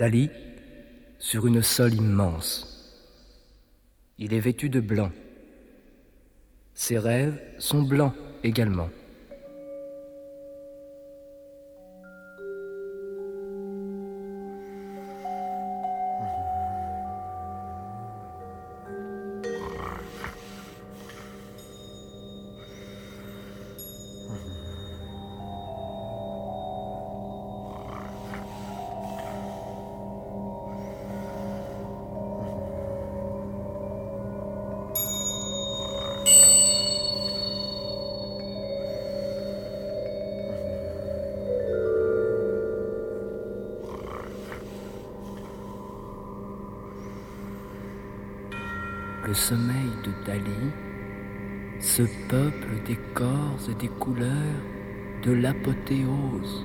Dali, sur une sole immense. Il est vêtu de blanc. Ses rêves sont blancs également. De Dali, ce peuple des corps et des couleurs de l'apothéose.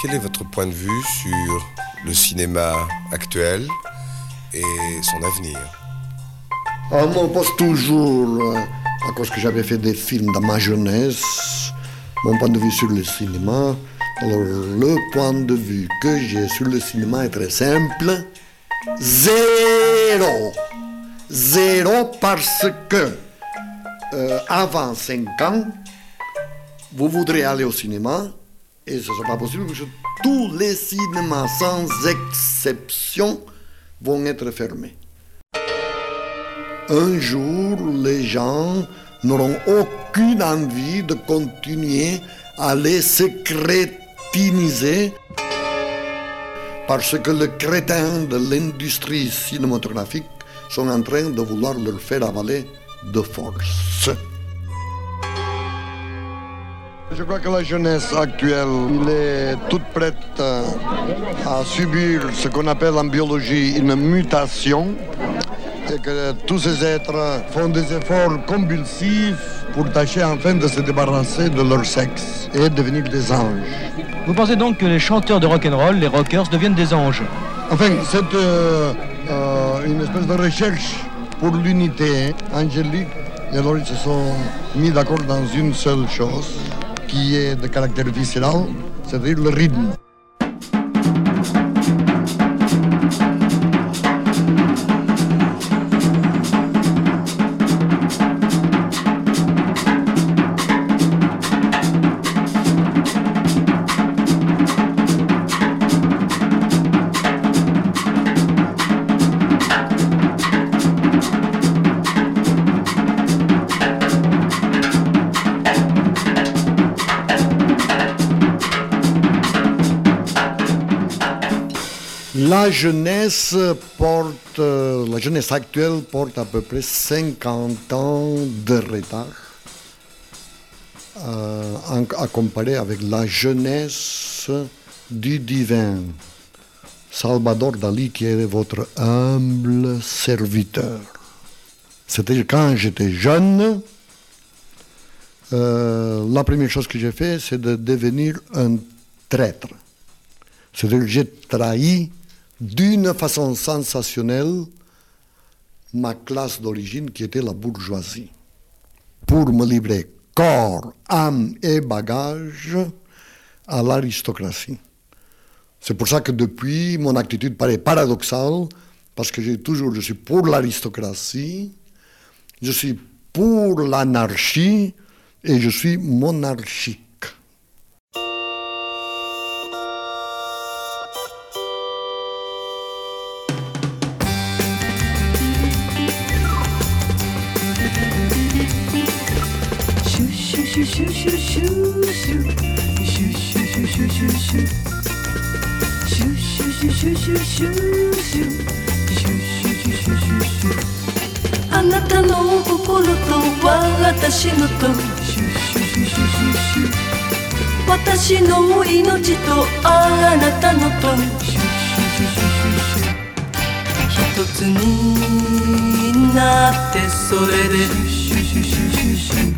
Quel est votre point de vue sur le cinéma actuel et son avenir? Ah, moi, on toujours, euh, à cause que j'avais fait des films dans ma jeunesse, mon point de vue sur le cinéma. Alors, le point de vue que j'ai sur le cinéma est très simple. Zéro. Zéro parce que, euh, avant 5 ans, vous voudrez aller au cinéma et ce ne sera pas possible parce que tous les cinémas, sans exception, vont être fermés. Un jour, les gens n'auront aucune envie de continuer à les secrétiniser parce que les crétins de l'industrie cinématographique sont en train de vouloir leur faire avaler de force. Je crois que la jeunesse actuelle, est toute prête euh, à subir ce qu'on appelle en biologie une mutation et que tous ces êtres font des efforts convulsifs pour tâcher enfin de se débarrasser de leur sexe et devenir des anges. Vous pensez donc que les chanteurs de rock'n'roll, les rockers, deviennent des anges? Enfin, c'est euh, euh, une espèce de recherche pour l'unité hein. angélique. Et alors ils se sont mis d'accord dans une seule chose, que é de caràcter visceral, se diu el ritme. La jeunesse porte, euh, la jeunesse actuelle porte à peu près 50 ans de retard euh, à avec la jeunesse du divin. Salvador Dali, qui est votre humble serviteur. C'était quand j'étais jeune, euh, la première chose que j'ai fait, c'est de devenir un traître. C'est-à-dire que j'ai trahi d'une façon sensationnelle ma classe d'origine qui était la bourgeoisie. Pour me livrer corps, âme et bagages à l'aristocratie. C'est pour ça que depuis, mon attitude paraît paradoxale, parce que j'ai toujours, je suis pour l'aristocratie, je suis pour l'anarchie et je suis monarchie. あなたの心と私のと私の命とあなたのと一つになってそれで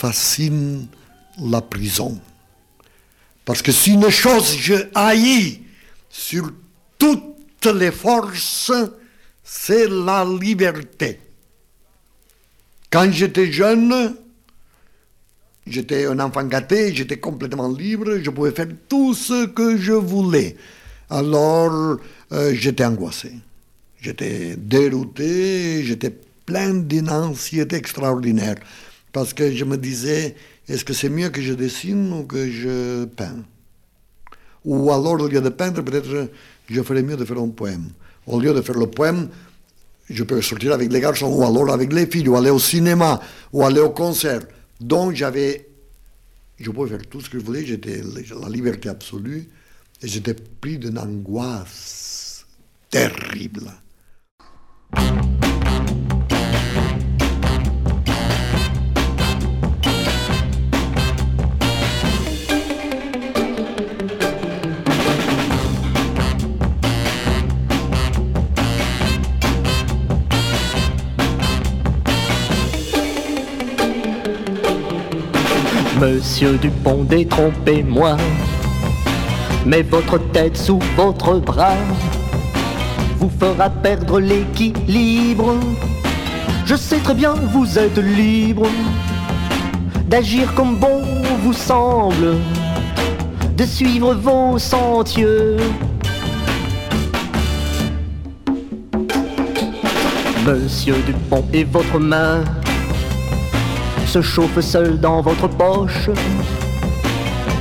fascine la prison. Parce que si une chose je haïs sur toutes les forces, c'est la liberté. Quand j'étais jeune, j'étais un enfant gâté, j'étais complètement libre, je pouvais faire tout ce que je voulais. Alors, euh, j'étais angoissé, j'étais dérouté, j'étais plein d'une anxiété extraordinaire. Parce que je me disais, est-ce que c'est mieux que je dessine ou que je peins? Ou alors, au lieu de peindre, peut-être je ferais mieux de faire un poème. Au lieu de faire le poème, je peux sortir avec les garçons, ou alors avec les filles, ou aller au cinéma, ou aller au concert. Donc j'avais, je pouvais faire tout ce que je voulais, j'étais la liberté absolue, et j'étais pris d'une angoisse terrible. Monsieur Dupont, détrompez-moi. Mais votre tête sous votre bras vous fera perdre l'équilibre. Je sais très bien, vous êtes libre d'agir comme bon vous semble, de suivre vos sentiers. Monsieur Dupont et votre main se chauffe seule dans votre poche.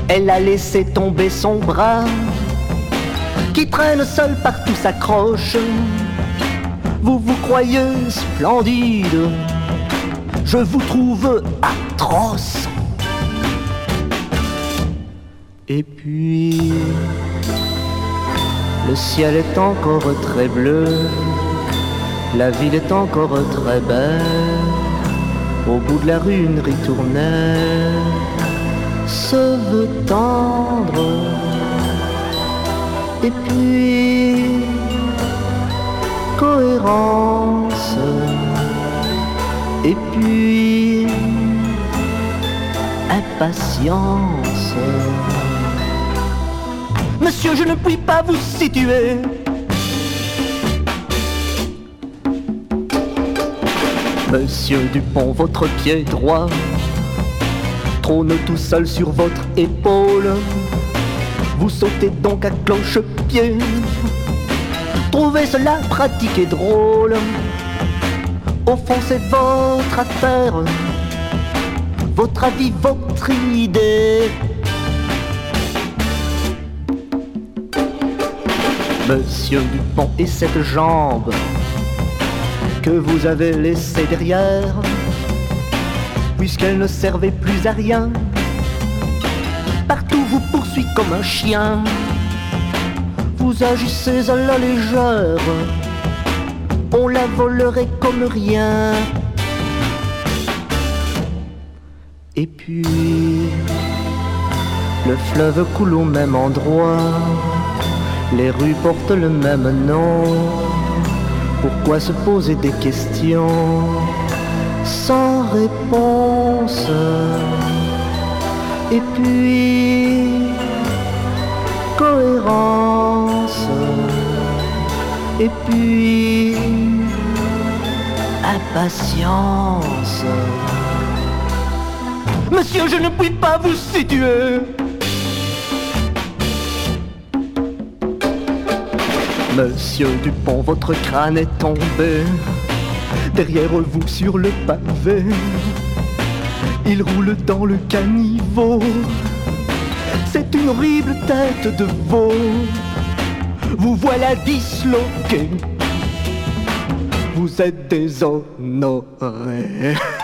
Elle a laissé tomber son bras, qui traîne seul partout s'accroche. Vous vous croyez splendide, je vous trouve atroce. Et puis, le ciel est encore très bleu, la ville est encore très belle. Au bout de la rue, une se veut tendre. Et puis, cohérence. Et puis, impatience. Monsieur, je ne puis pas vous situer. Monsieur Dupont, votre pied droit trône tout seul sur votre épaule. Vous sautez donc à cloche-pied. Trouvez cela pratique et drôle. Au fond, c'est votre affaire, votre avis, votre idée. Monsieur Dupont et cette jambe vous avez laissée derrière, puisqu'elle ne servait plus à rien. Partout vous poursuit comme un chien, vous agissez à la légère, on la volerait comme rien. Et puis, le fleuve coule au même endroit, les rues portent le même nom. Pourquoi se poser des questions sans réponse? Et puis, cohérence. Et puis, impatience. Monsieur, je ne puis pas vous situer. Monsieur Dupont, votre crâne est tombé derrière vous sur le pavé. Il roule dans le caniveau. C'est une horrible tête de veau. Vous voilà disloqué. Vous êtes déshonoré.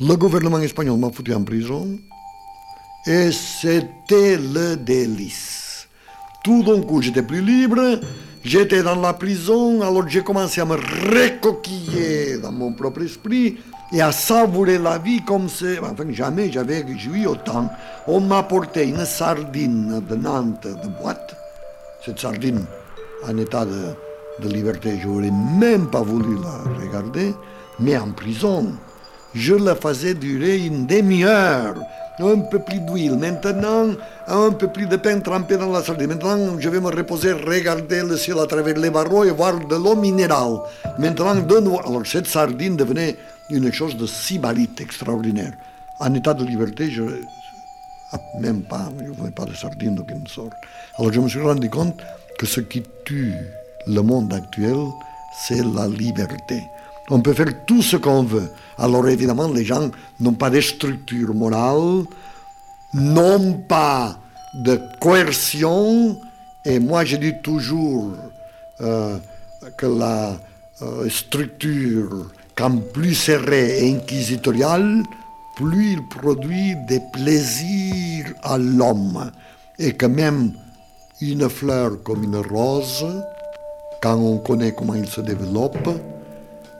le gouvernement espagnol m'a foutu en prison et c'était le délice. Tout d'un coup, j'étais plus libre, j'étais dans la prison, alors j'ai commencé à me recoquiller dans mon propre esprit et à savourer la vie comme c'est. Enfin, jamais j'avais joui autant. On m'a apporté une sardine de Nantes de boîte. Cette sardine en état de, de liberté, je n'aurais même pas voulu la regarder, mais en prison, je la faisais durer une demi-heure. Un peu plus d'huile. Maintenant, un peu plus de pain trempé dans la sardine. Maintenant, je vais me reposer, regarder le ciel à travers les barreaux et voir de l'eau minérale. Maintenant, de. Alors, cette sardine devenait une chose de sibarite extraordinaire. En état de liberté, je. ah, Même pas, je ne voulais pas de sardine d'aucune sorte. Alors, je me suis rendu compte que ce qui tue le monde actuel, c'est la liberté. On peut faire tout ce qu'on veut. Alors évidemment, les gens n'ont pas de structure morale, n'ont pas de coercion. Et moi, je dis toujours euh, que la euh, structure, quand plus serrée et inquisitoriale, plus il produit des plaisirs à l'homme. Et que même une fleur comme une rose, quand on connaît comment il se développe,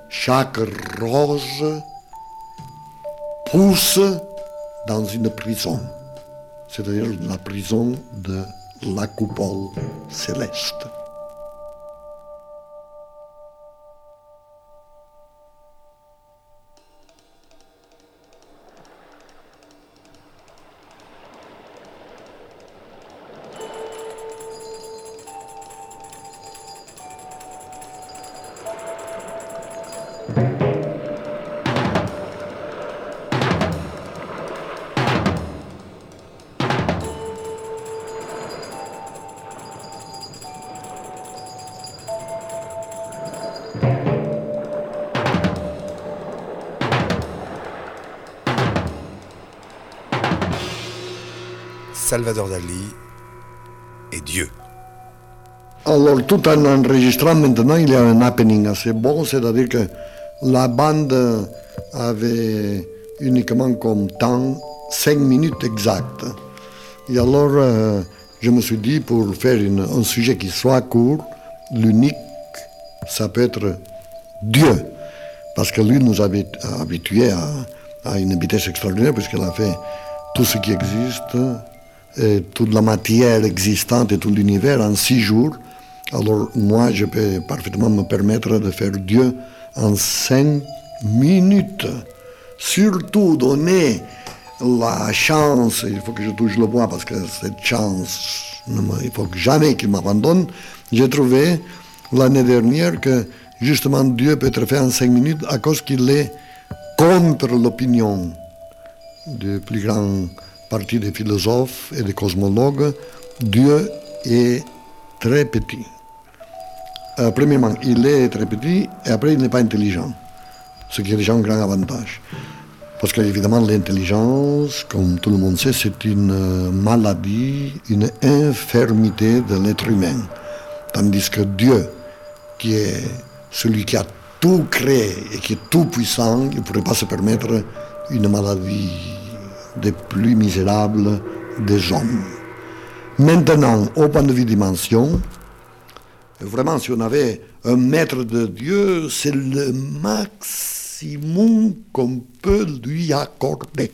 chaque rose pousse dans une prison, c'est-à-dire la prison de la coupole céleste. Salvador et Dieu. Alors, tout en enregistrant maintenant, il y a un happening assez bon, c'est-à-dire que la bande avait uniquement comme temps 5 minutes exactes. Et alors, euh, je me suis dit, pour faire un sujet qui soit court, l'unique, ça peut être Dieu. Parce que lui nous avait habitués à, à une vitesse extraordinaire, puisqu'il a fait tout ce qui existe, toute la matière existante et tout l'univers en six jours. Alors moi, je peux parfaitement me permettre de faire Dieu en cinq minutes. Surtout donner la chance, il faut que je touche le bois parce que cette chance, il faut jamais qu'il m'abandonne. J'ai trouvé l'année dernière que justement Dieu peut être fait en cinq minutes à cause qu'il est contre l'opinion du plus grand partie des philosophes et des cosmologues. Dieu est très petit. Premièrement, il est très petit et après, il n'est pas intelligent, ce qui est déjà un grand avantage. Parce qu'évidemment, l'intelligence, comme tout le monde sait, c'est une euh, maladie, une infirmité de l'être humain. Tandis que Dieu, qui est celui qui a tout créé et qui est tout puissant, il ne pourrait pas se permettre une maladie des plus misérables des hommes. Maintenant, au point de vue dimension, vraiment, si on avait un maître de Dieu, c'est le maximum qu'on peut lui accorder.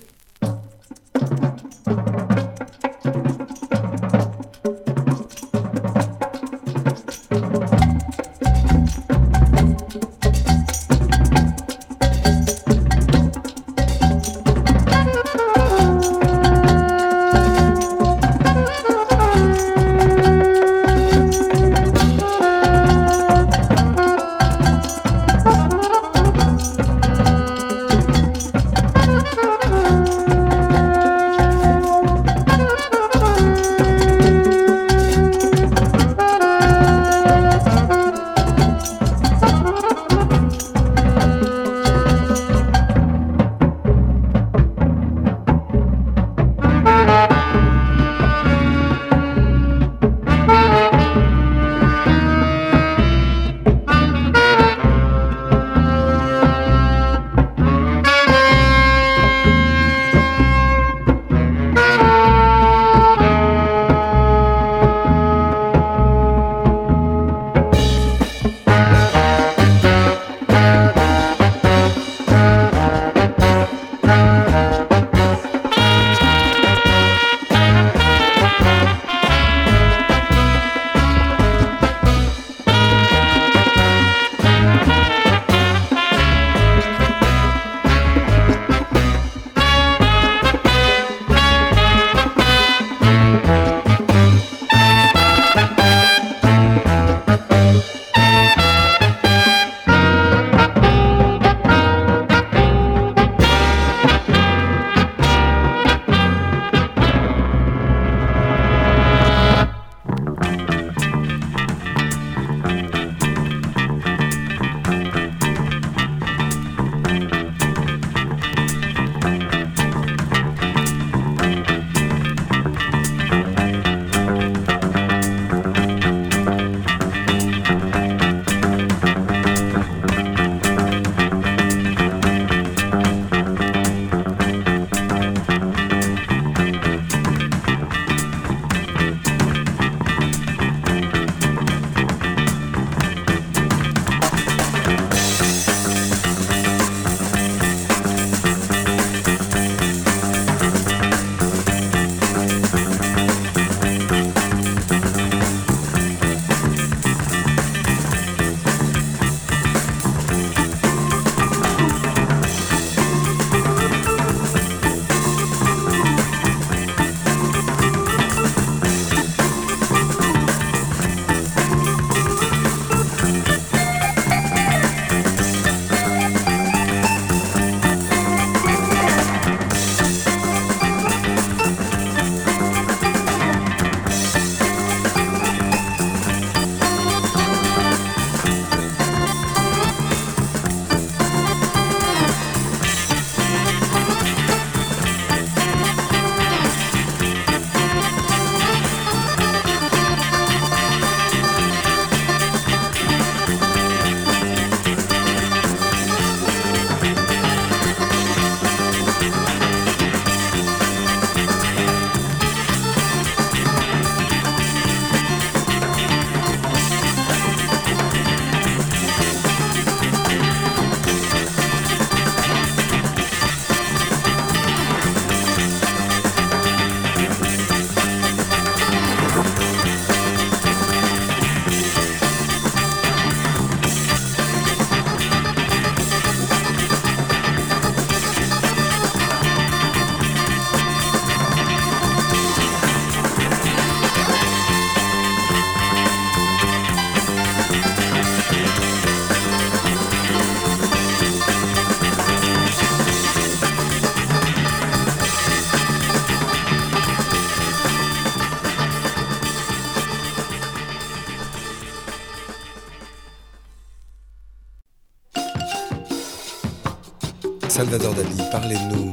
Parlez-nous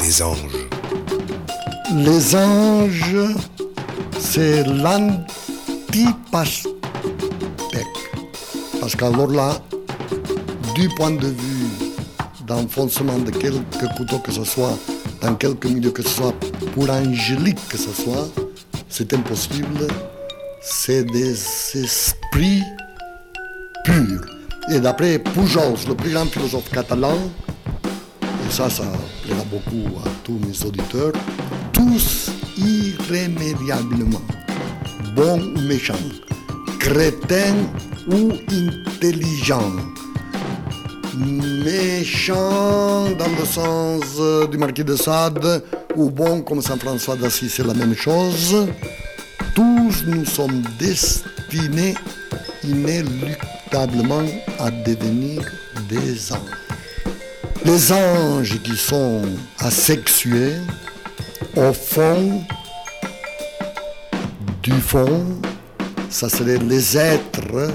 des anges. Les anges, c'est l'antipastèque. Parce qu'alors là, du point de vue d'enfoncement de quelque couteau que ce soit, dans quelque milieu que ce soit, pour angélique que ce soit, c'est impossible. C'est des esprits purs. Et d'après Pujols, le plus grand philosophe catalan, ça, ça plaira beaucoup à tous mes auditeurs, tous irrémédiablement, bons ou méchants, crétins ou intelligents, méchants dans le sens euh, du marquis de Sade, ou bons comme Saint François d'Assise, c'est la même chose, tous nous sommes destinés inéluctablement à devenir des anges. Les anges qui sont asexués, au fond, du fond, ça serait les êtres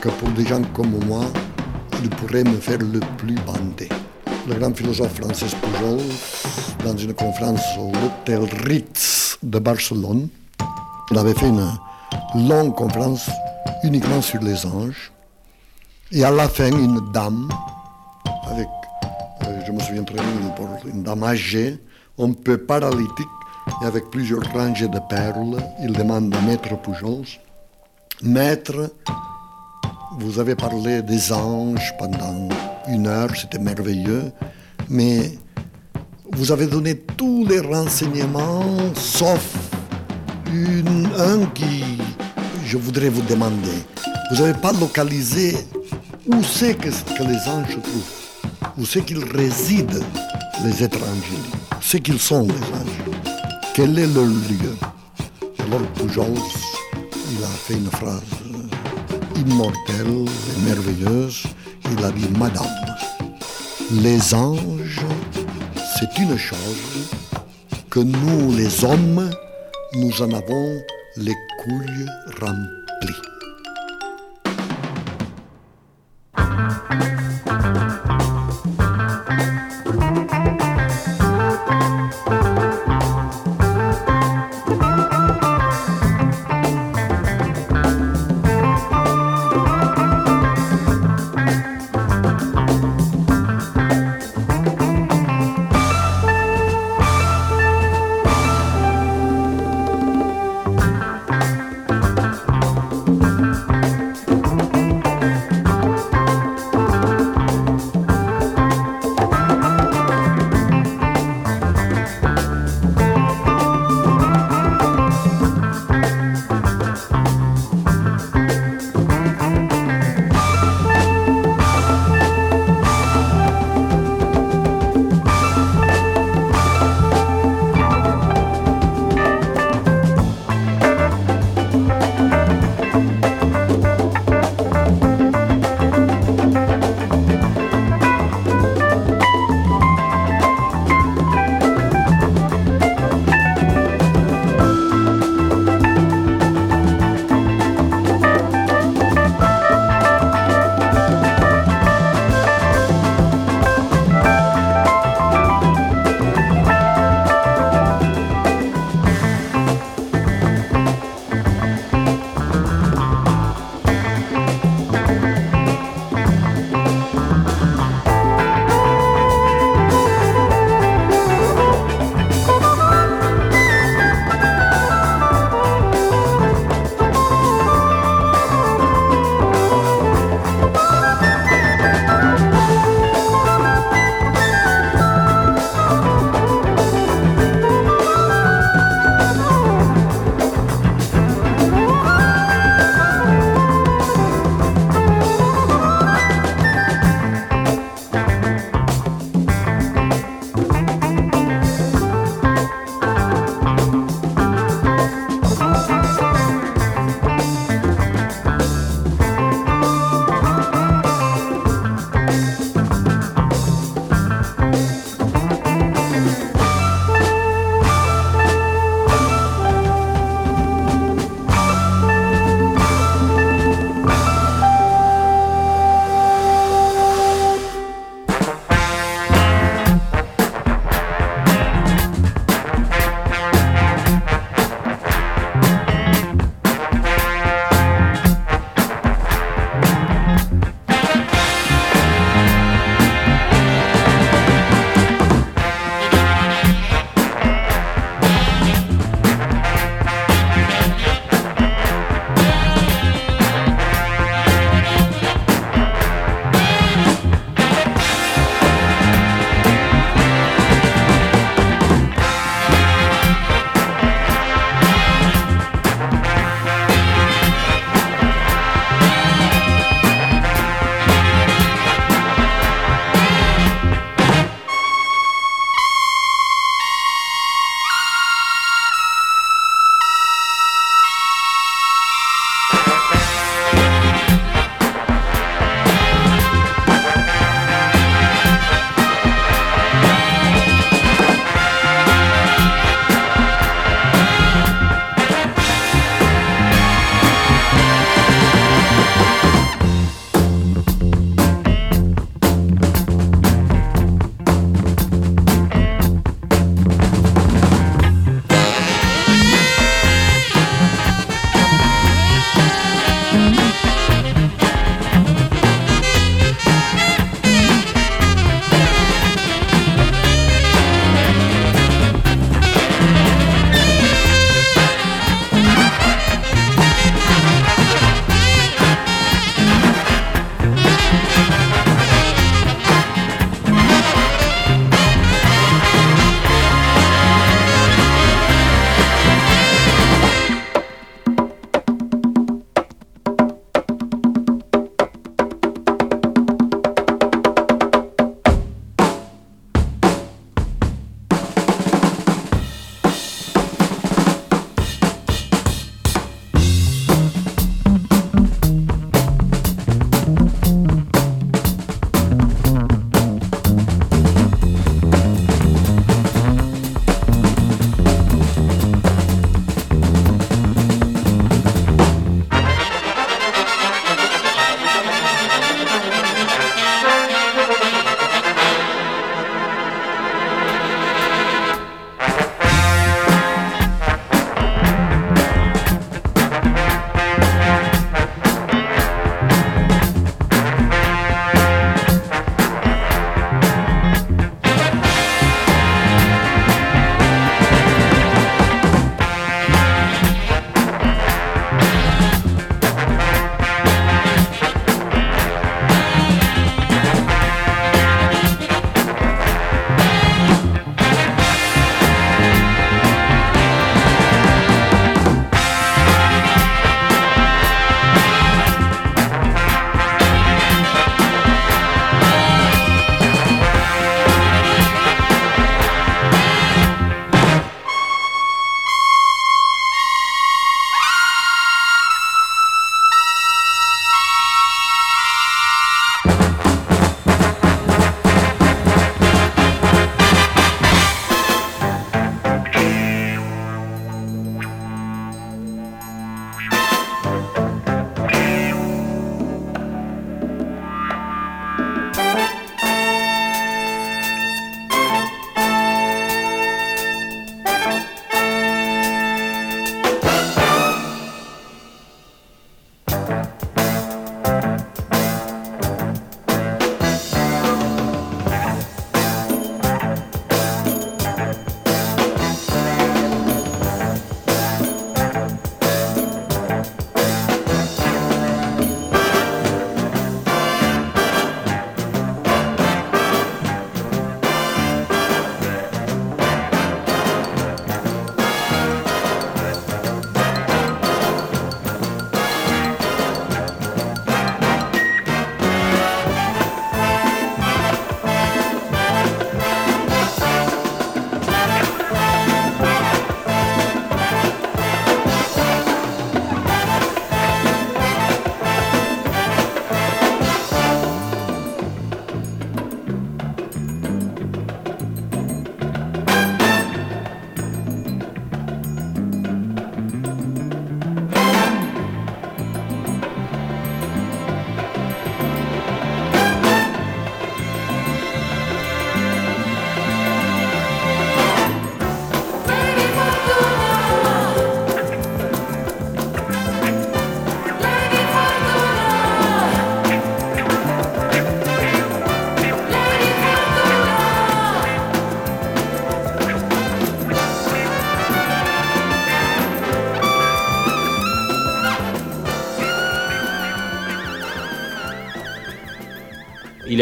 que pour des gens comme moi, ils pourraient me faire le plus bander. Le grand philosophe Francis Pujol, dans une conférence au Hôtel Ritz de Barcelone, il avait fait une longue conférence uniquement sur les anges. Et à la fin, une dame, avec, euh, je me souviens très bien, une, âgée, un peu paralytique, et avec plusieurs rangées de perles, il demande à Maître Pujols, Maître, vous avez parlé des anges pendant une heure, c'était merveilleux, mais vous avez donné tous les renseignements, sauf un qui, je voudrais vous demander. Vous n'avez pas localisé où c'est que, que les anges se trouvent, où c'est qu'ils résident, les où c'est qu'ils sont, les anges, quel est leur lieu? Alors Pujols, il a fait une phrase immortelle et merveilleuse. Il a dit, Madame, les anges, c'est une chose que nous, les hommes, nous en avons les couilles remplies.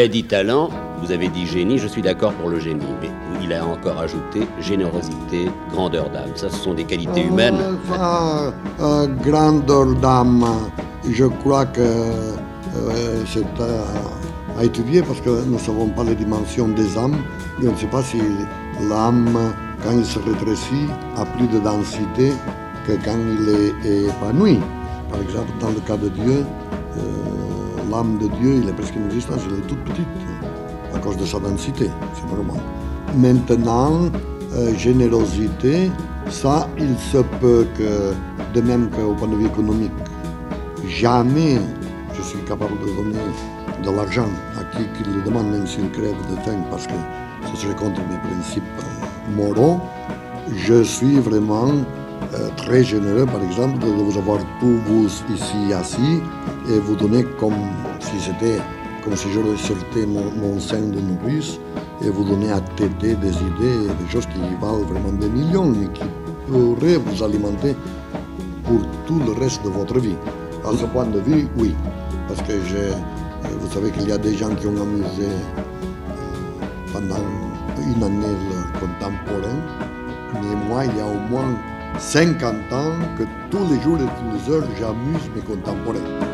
A dit talent, vous avez dit génie, je suis d'accord pour le génie, mais il a encore ajouté générosité, grandeur d'âme. Ça, ce sont des qualités humaines. Euh, euh, grandeur d'âme, je crois que euh, c'est à, à étudier parce que nous ne savons pas les dimensions des âmes et on ne sait pas si l'âme, quand il se rétrécit, a plus de densité que quand il est épanoui. Par exemple, dans le cas de Dieu, euh, l'âme de Dieu, il est presque inexistant, elle est toute petite à cause de sa densité, c'est normal. Maintenant, euh, générosité, ça, il se peut que, de même qu'au point de vue économique, jamais je suis capable de donner de l'argent à qui qu'il le demande, même s'il crève de faim, parce que ce serait contre mes principes moraux. Je suis vraiment très généreux, par exemple, de vous avoir tous vous ici assis et vous donner comme si c'était, comme si je sortais mon, mon sein de nourrice et vous donner à têter des idées, des choses qui valent vraiment des millions et qui pourraient vous alimenter pour tout le reste de votre vie. À ce point de vue, oui. Parce que je, vous savez qu'il y a des gens qui ont amusé euh, pendant une année leurs contemporains. Mais moi, il y a au moins 50 ans que tous les jours et toutes les heures, j'amuse mes contemporains.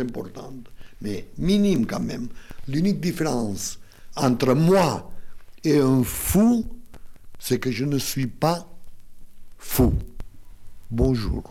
Importante, mais minime quand même, l'unique différence entre moi et un fou, c'est que je ne suis pas fou. Bonjour.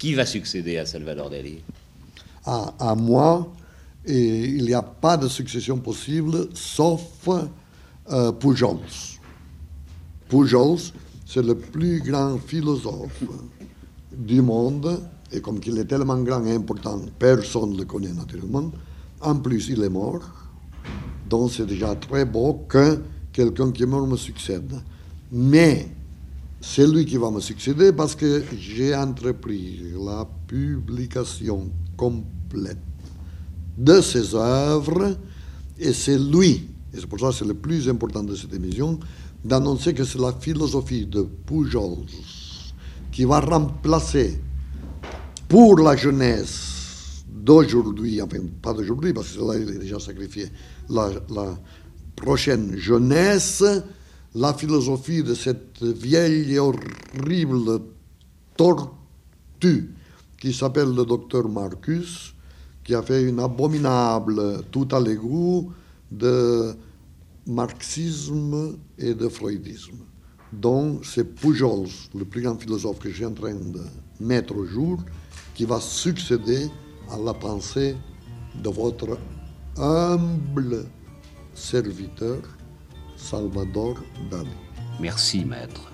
Qui va succéder à Salvador Dali? À, moi, et il n'y a pas de succession possible sauf euh, Pujols. Pujols, c'est le plus grand philosophe du monde, et comme il est tellement grand et important, personne ne le connaît naturellement. En plus, il est mort, donc c'est déjà très beau que quelqu'un qui est mort me succède. Mais c'est lui qui va me succéder parce que j'ai entrepris la publication complète de ses œuvres et c'est lui, et c'est pour ça que c'est le plus important de cette émission, d'annoncer que c'est la philosophie de Pujols qui va remplacer pour la jeunesse d'aujourd'hui, enfin pas d'aujourd'hui parce que là il est déjà sacrifié, la, la prochaine jeunesse, la philosophie de cette vieille et horrible tortue qui s'appelle le docteur Marcus, qui a fait une abominable tout à l'égout de marxisme et de freudisme. Donc c'est Pujols, le plus grand philosophe que je suis en train de mettre au jour, qui va succéder à la pensée de votre humble serviteur Salvador Dali. Merci, maître.